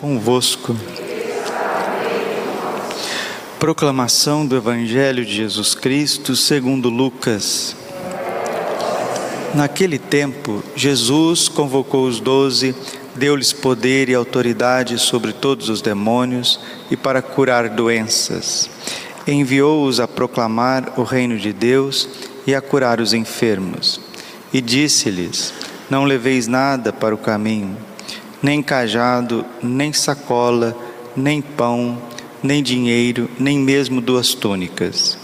convosco. Proclamação do Evangelho de Jesus Cristo segundo Lucas. Naquele tempo, Jesus convocou os doze, deu-lhes poder e autoridade sobre todos os demônios e para curar doenças. Enviou-os a proclamar o reino de Deus e a curar os enfermos. E disse-lhes: Não leveis nada para o caminho, nem cajado, nem sacola, nem pão, nem dinheiro, nem mesmo duas túnicas.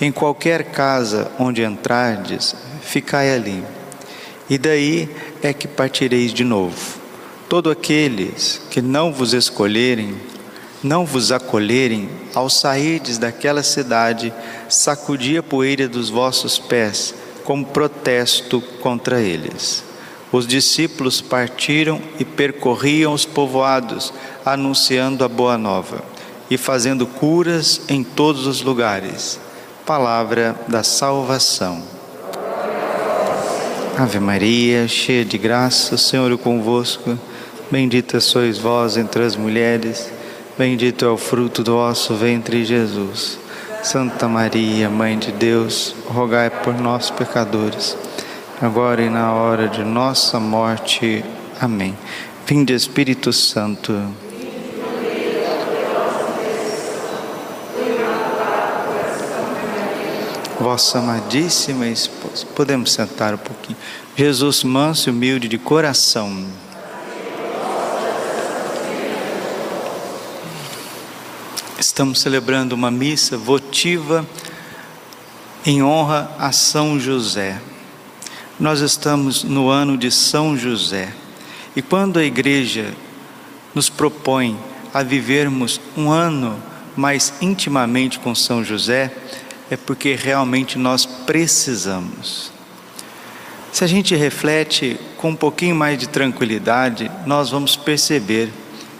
Em qualquer casa onde entrardes, ficai ali. E daí é que partireis de novo. Todo aqueles que não vos escolherem, não vos acolherem, ao sairdes daquela cidade, sacudi a poeira dos vossos pés, como protesto contra eles. Os discípulos partiram e percorriam os povoados, anunciando a boa nova e fazendo curas em todos os lugares. Palavra da salvação. Ave Maria, cheia de graça, o Senhor é convosco. Bendita sois vós entre as mulheres, bendito é o fruto do vosso ventre, Jesus. Santa Maria, Mãe de Deus, rogai por nós, pecadores, agora e na hora de nossa morte. Amém. Vinde, Espírito Santo. vossa amadíssima esposa. Podemos sentar um pouquinho. Jesus, manso e humilde de coração. Estamos celebrando uma missa votiva em honra a São José. Nós estamos no ano de São José. E quando a igreja nos propõe a vivermos um ano mais intimamente com São José, é porque realmente nós precisamos. Se a gente reflete com um pouquinho mais de tranquilidade, nós vamos perceber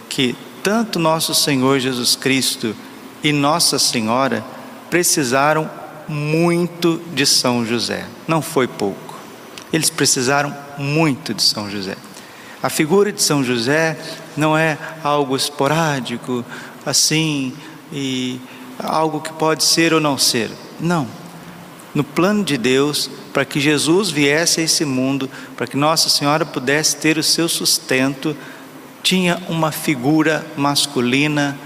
que tanto nosso Senhor Jesus Cristo e Nossa Senhora precisaram muito de São José, não foi pouco. Eles precisaram muito de São José. A figura de São José não é algo esporádico, assim, e algo que pode ser ou não ser. Não. No plano de Deus, para que Jesus viesse a esse mundo, para que Nossa Senhora pudesse ter o seu sustento, tinha uma figura masculina,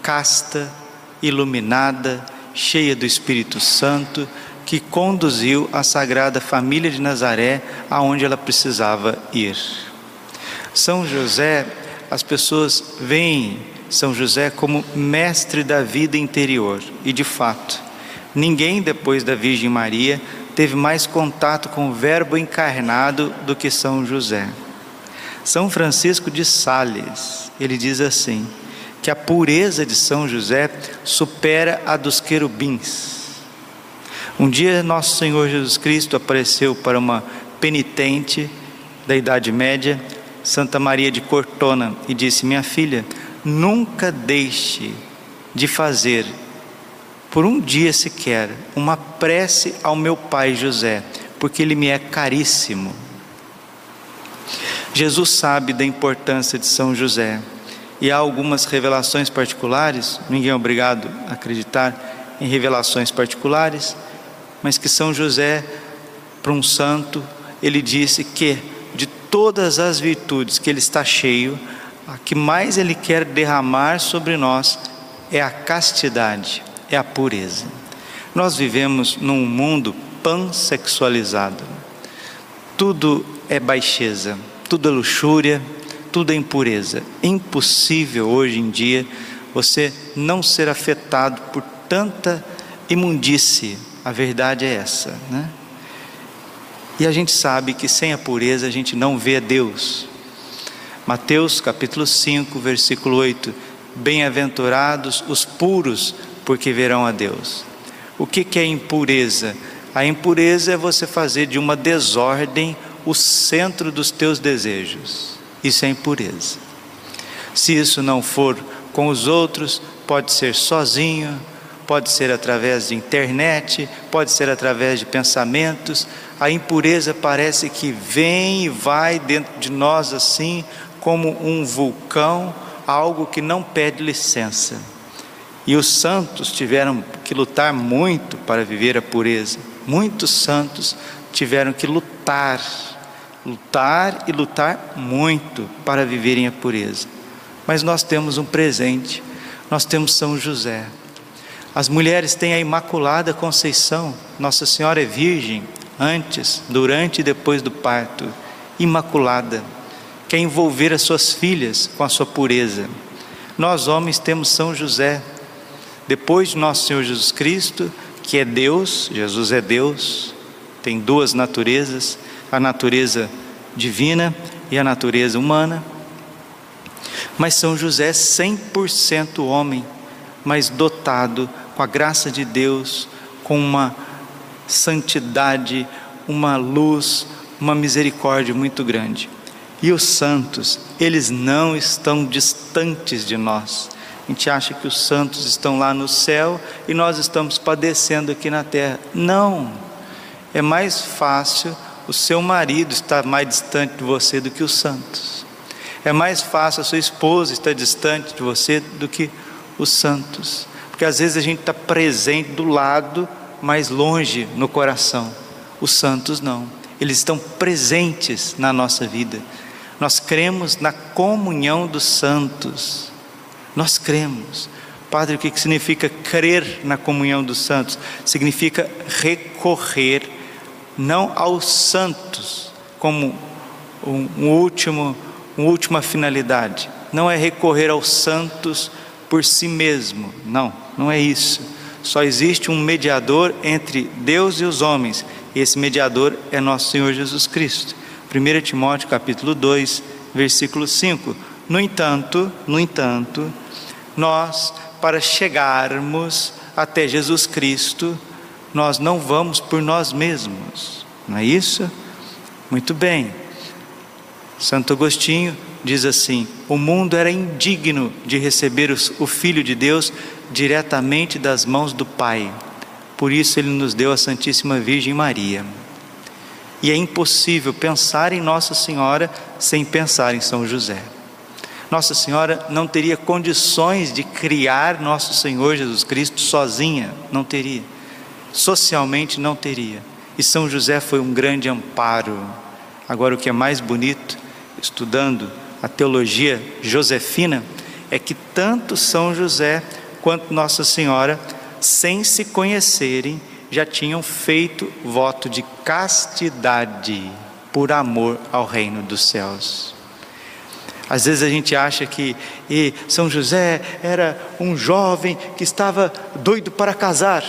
casta, iluminada, cheia do Espírito Santo, que conduziu a Sagrada Família de Nazaré aonde ela precisava ir. São José, as pessoas veem são José como mestre da vida interior, e de fato, ninguém depois da Virgem Maria teve mais contato com o Verbo encarnado do que São José. São Francisco de Sales, ele diz assim: que a pureza de São José supera a dos querubins. Um dia nosso Senhor Jesus Cristo apareceu para uma penitente da Idade Média, Santa Maria de Cortona, e disse: Minha filha, nunca deixe de fazer, por um dia sequer, uma prece ao meu pai José, porque ele me é caríssimo. Jesus sabe da importância de São José e há algumas revelações particulares, ninguém é obrigado a acreditar em revelações particulares, mas que São José, para um santo, ele disse que de todas as virtudes que ele está cheio, a que mais Ele quer derramar sobre nós é a castidade, é a pureza. Nós vivemos num mundo pansexualizado. Tudo é baixeza, tudo é luxúria, tudo é impureza. Impossível hoje em dia você não ser afetado por tanta imundície. A verdade é essa, né? E a gente sabe que sem a pureza a gente não vê Deus. Mateus capítulo 5, versículo 8: Bem-aventurados os puros, porque verão a Deus. O que, que é impureza? A impureza é você fazer de uma desordem o centro dos teus desejos. Isso é impureza. Se isso não for com os outros, pode ser sozinho, pode ser através de internet, pode ser através de pensamentos. A impureza parece que vem e vai dentro de nós assim, como um vulcão algo que não pede licença. E os santos tiveram que lutar muito para viver a pureza. Muitos santos tiveram que lutar, lutar e lutar muito para viverem a pureza. Mas nós temos um presente, nós temos São José. As mulheres têm a Imaculada Conceição, Nossa Senhora é virgem, antes, durante e depois do parto, imaculada, quer envolver as suas filhas com a sua pureza. Nós homens temos São José, depois de nosso Senhor Jesus Cristo, que é Deus, Jesus é Deus, tem duas naturezas, a natureza divina e a natureza humana. Mas São José é 100% homem, mas dotado com a graça de Deus, com uma santidade, uma luz, uma misericórdia muito grande. E os santos, eles não estão distantes de nós. A gente acha que os santos estão lá no céu e nós estamos padecendo aqui na terra. Não. É mais fácil o seu marido estar mais distante de você do que os santos. É mais fácil a sua esposa estar distante de você do que os santos. Porque às vezes a gente está presente do lado, mas longe no coração. Os santos não. Eles estão presentes na nossa vida. Nós cremos na comunhão dos santos. Nós cremos. Padre, o que significa crer na comunhão dos santos? Significa recorrer não aos santos como um, último, uma última finalidade. Não é recorrer aos santos por si mesmo. Não, não é isso. Só existe um mediador entre Deus e os homens, e esse mediador é nosso Senhor Jesus Cristo. 1 Timóteo capítulo 2, versículo 5. No entanto, no entanto, nós para chegarmos até Jesus Cristo, nós não vamos por nós mesmos. Não é isso? Muito bem. Santo Agostinho diz assim: o mundo era indigno de receber o Filho de Deus diretamente das mãos do Pai. Por isso ele nos deu a Santíssima Virgem Maria. E é impossível pensar em Nossa Senhora sem pensar em São José. Nossa Senhora não teria condições de criar nosso Senhor Jesus Cristo sozinha, não teria. Socialmente não teria. E São José foi um grande amparo. Agora, o que é mais bonito, estudando a teologia josefina, é que tanto São José quanto Nossa Senhora, sem se conhecerem, já tinham feito voto de castidade por amor ao reino dos céus. Às vezes a gente acha que São José era um jovem que estava doido para casar,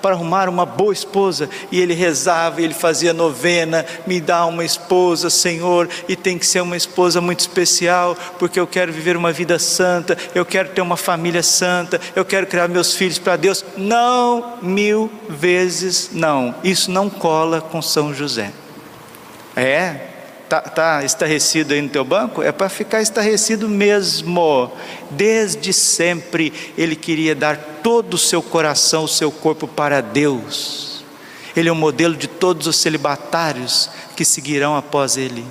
para arrumar uma boa esposa, e ele rezava, ele fazia novena, me dá uma esposa, Senhor, e tem que ser uma esposa muito especial, porque eu quero viver uma vida santa, eu quero ter uma família santa, eu quero criar meus filhos para Deus. Não, mil vezes não. Isso não cola com São José. É, Está tá estarrecido aí no teu banco? É para ficar estarrecido mesmo. Desde sempre ele queria dar todo o seu coração, o seu corpo para Deus. Ele é o modelo de todos os celibatários que seguirão após ele.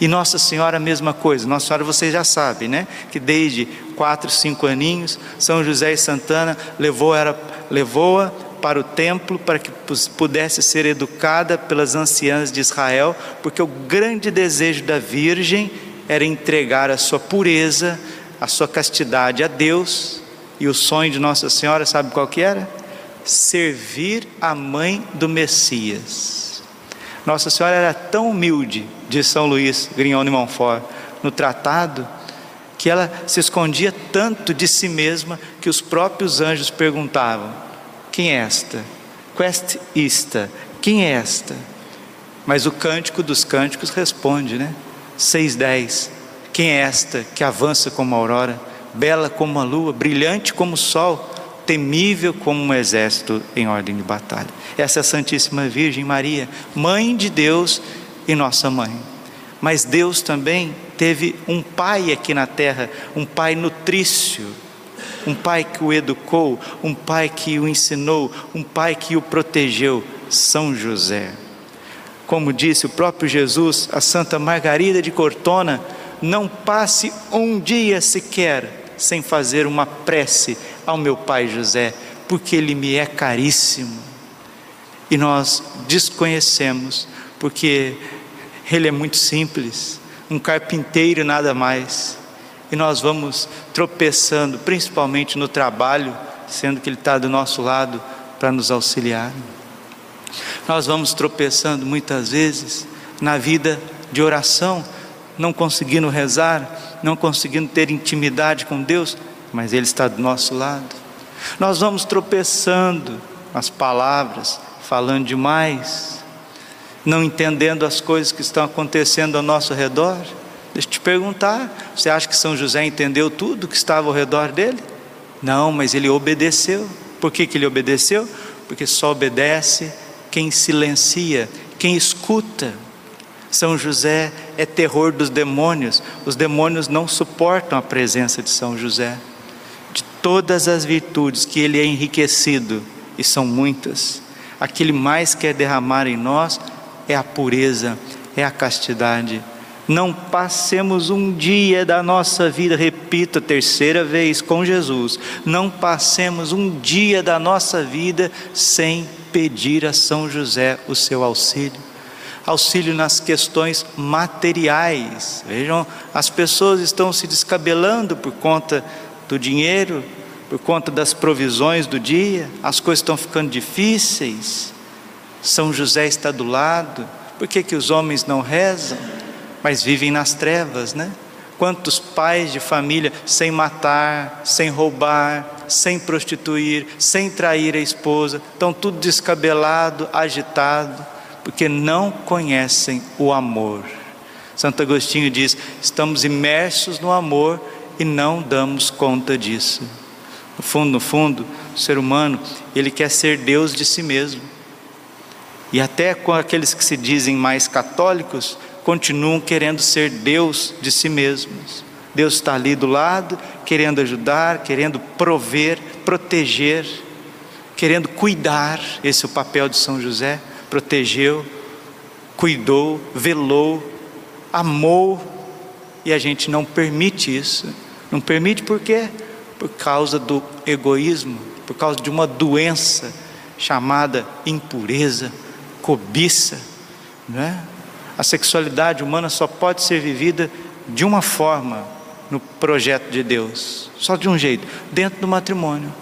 E Nossa Senhora a mesma coisa. Nossa Senhora vocês já sabem, né? Que desde quatro, cinco aninhos, São José e Santana levou-a levou para o templo para que pudesse ser educada pelas anciãs de Israel, porque o grande desejo da Virgem era entregar a sua pureza, a sua castidade a Deus, e o sonho de Nossa Senhora, sabe qual que era? Servir a mãe do Messias. Nossa Senhora era tão humilde, de São Luís Grignon de Montfort, no tratado, que ela se escondia tanto de si mesma que os próprios anjos perguntavam: quem é esta? Quest ista? Quem é esta? Mas o cântico dos cânticos responde, né? 6:10. Quem é esta que avança como a aurora, bela como a lua, brilhante como o sol, temível como um exército em ordem de batalha? Essa é a Santíssima Virgem Maria, mãe de Deus e nossa mãe. Mas Deus também teve um pai aqui na terra, um pai nutrício, um pai que o educou, um pai que o ensinou, um pai que o protegeu, São José. Como disse o próprio Jesus, a Santa Margarida de Cortona, não passe um dia sequer sem fazer uma prece ao meu pai José, porque ele me é caríssimo. E nós desconhecemos, porque ele é muito simples, um carpinteiro nada mais. E nós vamos tropeçando, principalmente no trabalho, sendo que ele está do nosso lado para nos auxiliar. Nós vamos tropeçando muitas vezes na vida de oração, não conseguindo rezar, não conseguindo ter intimidade com Deus, mas Ele está do nosso lado. Nós vamos tropeçando nas palavras, falando demais, não entendendo as coisas que estão acontecendo ao nosso redor. Deixa eu te perguntar: você acha que São José entendeu tudo que estava ao redor dele? Não, mas ele obedeceu. Por que, que ele obedeceu? Porque só obedece quem silencia, quem escuta. São José é terror dos demônios, os demônios não suportam a presença de São José. De todas as virtudes que ele é enriquecido, e são muitas, a que mais quer derramar em nós é a pureza, é a castidade. Não passemos um dia da nossa vida, repito a terceira vez com Jesus, não passemos um dia da nossa vida sem pedir a São José o seu auxílio. Auxílio nas questões materiais. Vejam, as pessoas estão se descabelando por conta do dinheiro, por conta das provisões do dia, as coisas estão ficando difíceis. São José está do lado. Por que, que os homens não rezam? Mas vivem nas trevas, né? Quantos pais de família sem matar, sem roubar, sem prostituir, sem trair a esposa, estão tudo descabelado, agitado, porque não conhecem o amor. Santo Agostinho diz: estamos imersos no amor e não damos conta disso. No fundo, no fundo, o ser humano, ele quer ser Deus de si mesmo. E até com aqueles que se dizem mais católicos, continuam querendo ser Deus de si mesmos. Deus está ali do lado, querendo ajudar, querendo prover, proteger, querendo cuidar. Esse é o papel de São José. Protegeu, cuidou, velou, amou, e a gente não permite isso. Não permite por quê? Por causa do egoísmo, por causa de uma doença chamada impureza, cobiça, não é? A sexualidade humana só pode ser vivida de uma forma no projeto de Deus, só de um jeito, dentro do matrimônio.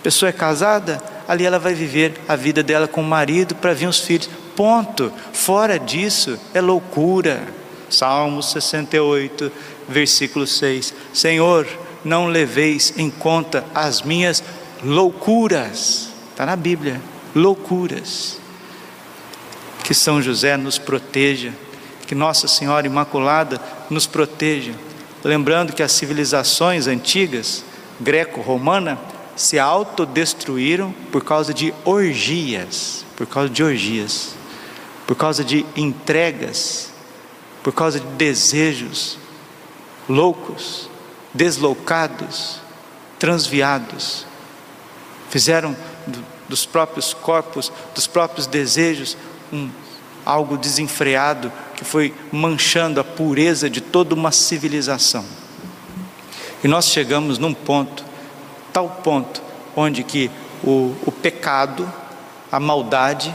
A pessoa é casada, ali ela vai viver a vida dela com o marido para vir os filhos. Ponto. Fora disso é loucura. Salmo 68, versículo 6. Senhor, não leveis em conta as minhas loucuras. Está na Bíblia. Loucuras que São José nos proteja, que Nossa Senhora Imaculada nos proteja. Lembrando que as civilizações antigas, greco-romana, se autodestruíram por causa de orgias, por causa de orgias, por causa de entregas, por causa de desejos loucos, deslocados, transviados. Fizeram dos próprios corpos, dos próprios desejos, um, algo desenfreado que foi manchando a pureza de toda uma civilização. E nós chegamos num ponto, tal ponto, onde que o, o pecado, a maldade,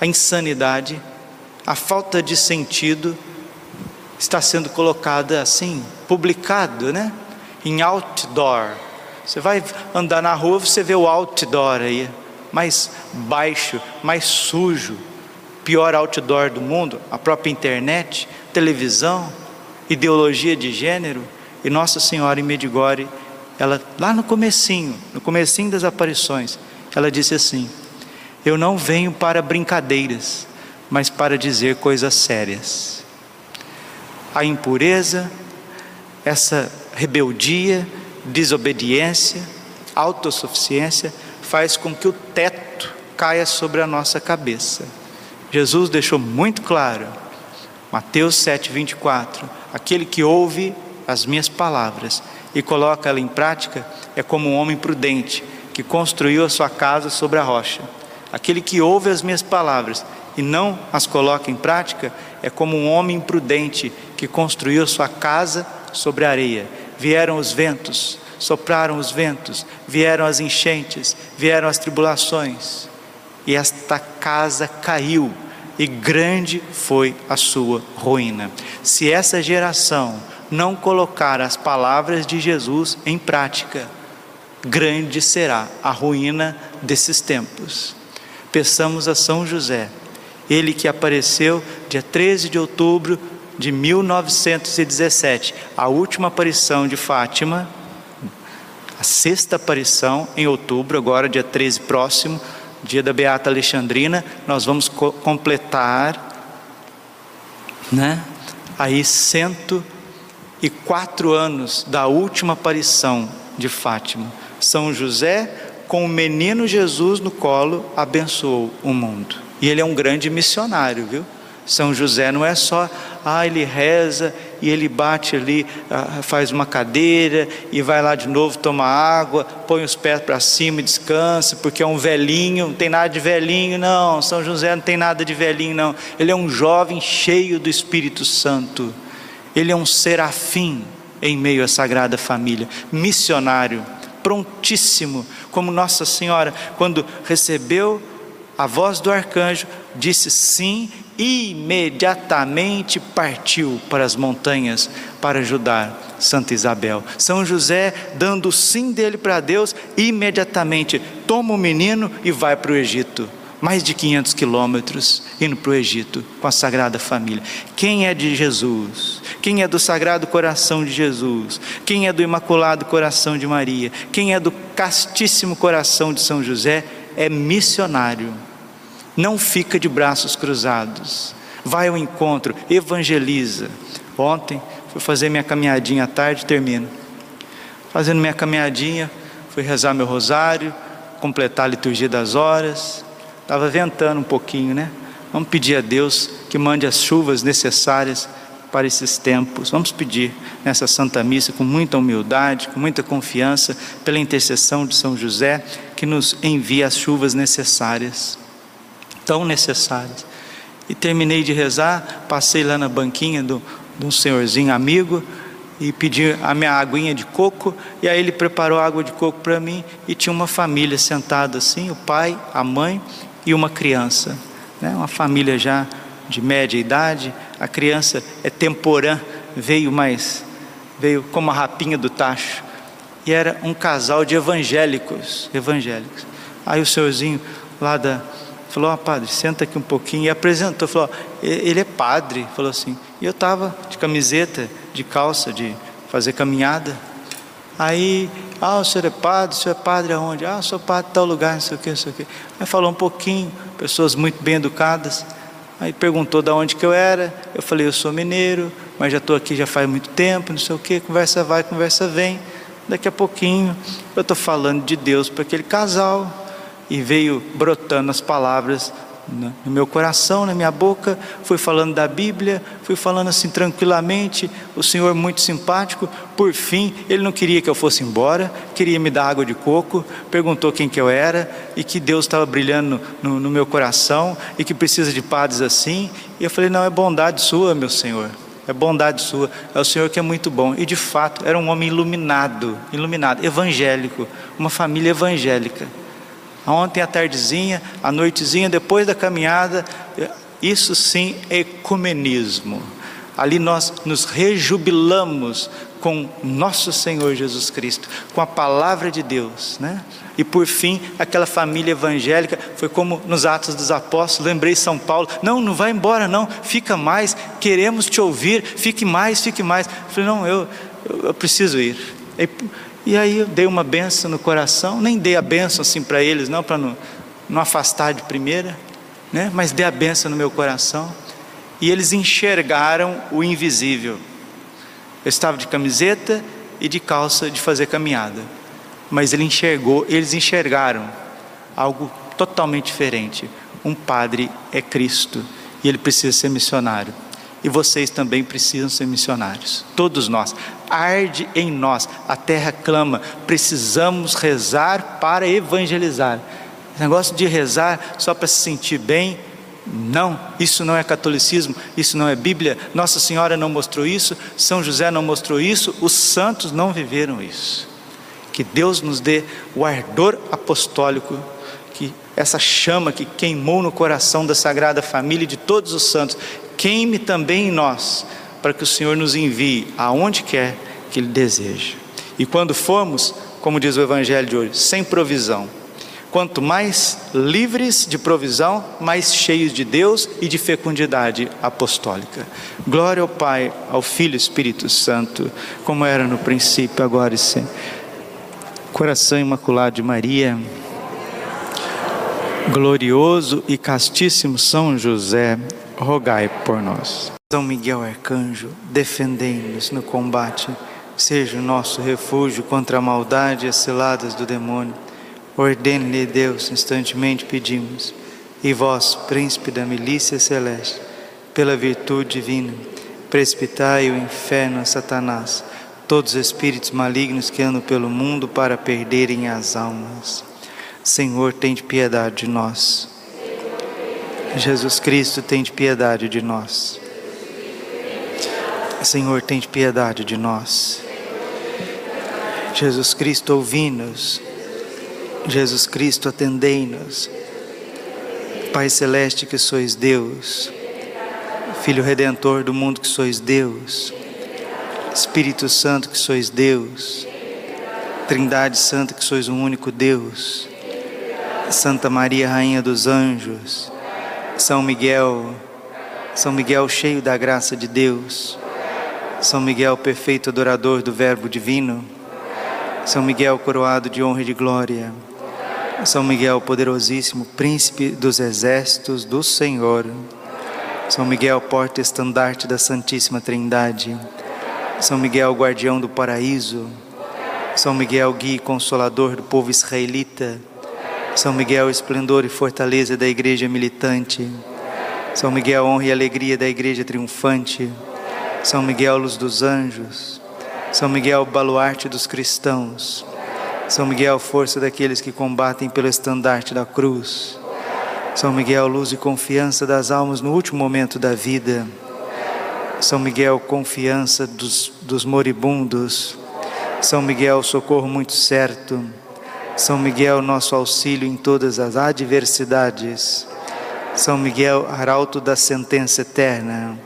a insanidade, a falta de sentido está sendo colocada assim, publicado, né? Em outdoor. Você vai andar na rua, você vê o outdoor aí, mais baixo, mais sujo, pior outdoor do mundo, a própria internet, televisão, ideologia de gênero, e Nossa Senhora em Medigore, ela lá no comecinho, no comecinho das aparições, ela disse assim: Eu não venho para brincadeiras, mas para dizer coisas sérias. A impureza, essa rebeldia, desobediência, autossuficiência faz com que o teto caia sobre a nossa cabeça. Jesus deixou muito claro, Mateus 7,24: aquele que ouve as minhas palavras e coloca ela em prática é como um homem prudente que construiu a sua casa sobre a rocha. Aquele que ouve as minhas palavras e não as coloca em prática, é como um homem imprudente que construiu sua casa sobre areia. Vieram os ventos, sopraram os ventos, vieram as enchentes, vieram as tribulações, e esta casa caiu, e grande foi a sua ruína. Se essa geração não colocar as palavras de Jesus em prática, grande será a ruína desses tempos. Peçamos a São José, ele que apareceu dia 13 de outubro de 1917, a última aparição de Fátima, a sexta aparição em outubro, agora dia 13 próximo, dia da Beata Alexandrina, nós vamos co completar, né? Aí 104 anos da última aparição de Fátima. São José, com o menino Jesus no colo, abençoou o mundo. E ele é um grande missionário, viu? São José não é só, ah, ele reza e ele bate ali, ah, faz uma cadeira e vai lá de novo tomar água, põe os pés para cima e descansa, porque é um velhinho, não tem nada de velhinho, não. São José não tem nada de velhinho, não. Ele é um jovem cheio do Espírito Santo. Ele é um serafim em meio à Sagrada Família, missionário, prontíssimo, como Nossa Senhora, quando recebeu a voz do arcanjo, disse sim imediatamente partiu para as montanhas para ajudar Santa Isabel. São José, dando o sim dele para Deus, imediatamente toma o menino e vai para o Egito. Mais de 500 quilômetros indo para o Egito com a Sagrada Família. Quem é de Jesus? Quem é do Sagrado Coração de Jesus? Quem é do Imaculado Coração de Maria? Quem é do Castíssimo Coração de São José? É missionário não fica de braços cruzados, vai ao encontro, evangeliza. Ontem fui fazer minha caminhadinha à tarde, termino. Fazendo minha caminhadinha, fui rezar meu rosário, completar a liturgia das horas. Estava ventando um pouquinho, né? Vamos pedir a Deus que mande as chuvas necessárias para esses tempos. Vamos pedir nessa Santa Missa com muita humildade, com muita confiança, pela intercessão de São José, que nos envie as chuvas necessárias tão necessárias. E terminei de rezar, passei lá na banquinha do, de um senhorzinho amigo e pedi a minha aguinha de coco, e aí ele preparou água de coco para mim e tinha uma família sentada assim, o pai, a mãe e uma criança, né? uma família já de média idade, a criança é temporã, veio mais, veio como a rapinha do tacho, e era um casal de evangélicos, evangélicos. Aí o senhorzinho lá da, falou: ah, padre, senta aqui um pouquinho. E apresentou, falou: ele é padre. Falou assim. E eu estava de camiseta, de calça, de fazer caminhada. Aí, ah, o senhor é padre, o senhor é padre aonde? Ah, sou padre de tal lugar, não sei o que, não sei o que. Aí falou um pouquinho, pessoas muito bem educadas. Aí perguntou de onde que eu era. Eu falei, eu sou mineiro, mas já estou aqui já faz muito tempo, não sei o que. Conversa vai, conversa vem. Daqui a pouquinho eu estou falando de Deus para aquele casal e veio brotando as palavras no meu coração, na minha boca, fui falando da Bíblia, fui falando assim tranquilamente, o Senhor muito simpático, por fim, ele não queria que eu fosse embora, queria me dar água de coco, perguntou quem que eu era, e que Deus estava brilhando no, no, meu coração, e que precisa de padres assim, e eu falei, não, é bondade sua meu Senhor, é bondade sua, é o Senhor que é muito bom, e de fato, era um homem iluminado, iluminado, evangélico, uma família evangélica, Ontem à tardezinha, à noitezinha, depois da caminhada, isso sim é ecumenismo. Ali nós nos rejubilamos com nosso Senhor Jesus Cristo, com a palavra de Deus, né? E por fim, aquela família evangélica foi como nos Atos dos Apóstolos, lembrei São Paulo, não, não vai embora não, fica mais, queremos te ouvir, fique mais, fique mais. Eu falei, não, eu, eu, eu preciso ir. E, e aí eu dei uma benção no coração, nem dei a benção assim para eles, não, para não, não afastar de primeira, né? mas dei a benção no meu coração. E eles enxergaram o invisível. Eu estava de camiseta e de calça de fazer caminhada, mas ele enxergou, eles enxergaram algo totalmente diferente. Um padre é Cristo e ele precisa ser missionário e vocês também precisam ser missionários. Todos nós. Arde em nós, a terra clama. Precisamos rezar para evangelizar. Negócio de rezar só para se sentir bem Não, isso não é catolicismo, isso não é Bíblia. Nossa Senhora não mostrou isso, São José não mostrou isso, os santos não viveram isso. Que Deus nos dê o ardor apostólico, que essa chama que queimou no coração da Sagrada Família e de todos os santos, queime também em nós, para que o Senhor nos envie aonde quer que Ele deseje. E quando formos, como diz o Evangelho de hoje, sem provisão, Quanto mais livres de provisão, mais cheios de Deus e de fecundidade apostólica. Glória ao Pai, ao Filho e Espírito Santo, como era no princípio, agora e sempre. Coração Imaculado de Maria, glorioso e castíssimo São José, rogai por nós. São Miguel Arcanjo, defendei-nos no combate, seja o nosso refúgio contra a maldade e as ciladas do demônio Ordene-lhe Deus, instantemente pedimos. E vós, príncipe da milícia celeste, pela virtude divina, precipitai o inferno a Satanás, todos os espíritos malignos que andam pelo mundo para perderem as almas. Senhor, tem de piedade de nós. Jesus Cristo, tem de piedade de nós. Senhor, tem de piedade de nós. Jesus Cristo, ouvi-nos. Jesus Cristo, atendei-nos. Pai Celeste, que sois Deus, Filho Redentor do mundo, que sois Deus, Espírito Santo, que sois Deus, Trindade Santa, que sois um único Deus, Santa Maria, Rainha dos Anjos, São Miguel, São Miguel cheio da graça de Deus, São Miguel perfeito adorador do Verbo Divino, São Miguel coroado de honra e de glória, são Miguel poderosíssimo, príncipe dos exércitos do Senhor. São Miguel, porta-estandarte da Santíssima Trindade. São Miguel, guardião do paraíso. São Miguel, guia e consolador do povo israelita. São Miguel, esplendor e fortaleza da igreja militante. São Miguel, honra e alegria da igreja triunfante. São Miguel, luz dos anjos. São Miguel, baluarte dos cristãos. São Miguel, força daqueles que combatem pelo estandarte da cruz. São Miguel, luz e confiança das almas no último momento da vida. São Miguel, confiança dos, dos moribundos. São Miguel, socorro muito certo. São Miguel, nosso auxílio em todas as adversidades. São Miguel, arauto da sentença eterna.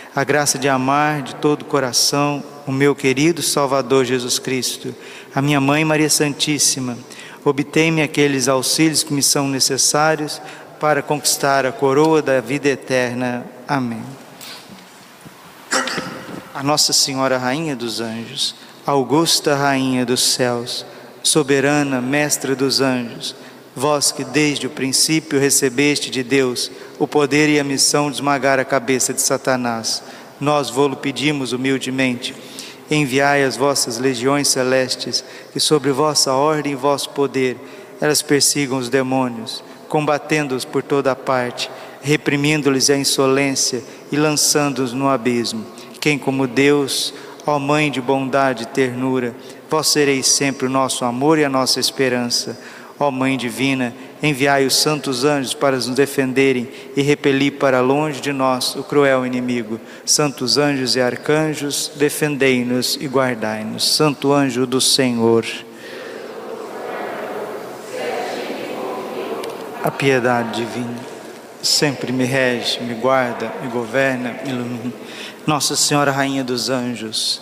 a graça de amar de todo o coração o meu querido Salvador Jesus Cristo, a minha Mãe Maria Santíssima. Obtei-me aqueles auxílios que me são necessários para conquistar a coroa da vida eterna. Amém. A Nossa Senhora Rainha dos Anjos, Augusta Rainha dos Céus, soberana Mestra dos Anjos, Vós que desde o princípio recebeste de Deus o poder e a missão de esmagar a cabeça de Satanás, nós vô-lo pedimos humildemente. Enviai as vossas legiões celestes, que sobre vossa ordem e vosso poder elas persigam os demônios, combatendo-os por toda parte, reprimindo-lhes a insolência e lançando-os no abismo. Quem como Deus, ó Mãe de bondade e ternura, vós sereis sempre o nosso amor e a nossa esperança. Ó Mãe divina, enviai os santos anjos para nos defenderem e repelir para longe de nós o cruel inimigo. Santos anjos e arcanjos, defendei-nos e guardai-nos. Santo anjo do Senhor. A piedade divina sempre me rege, me guarda, me governa, me ilumina. Nossa Senhora, Rainha dos Anjos,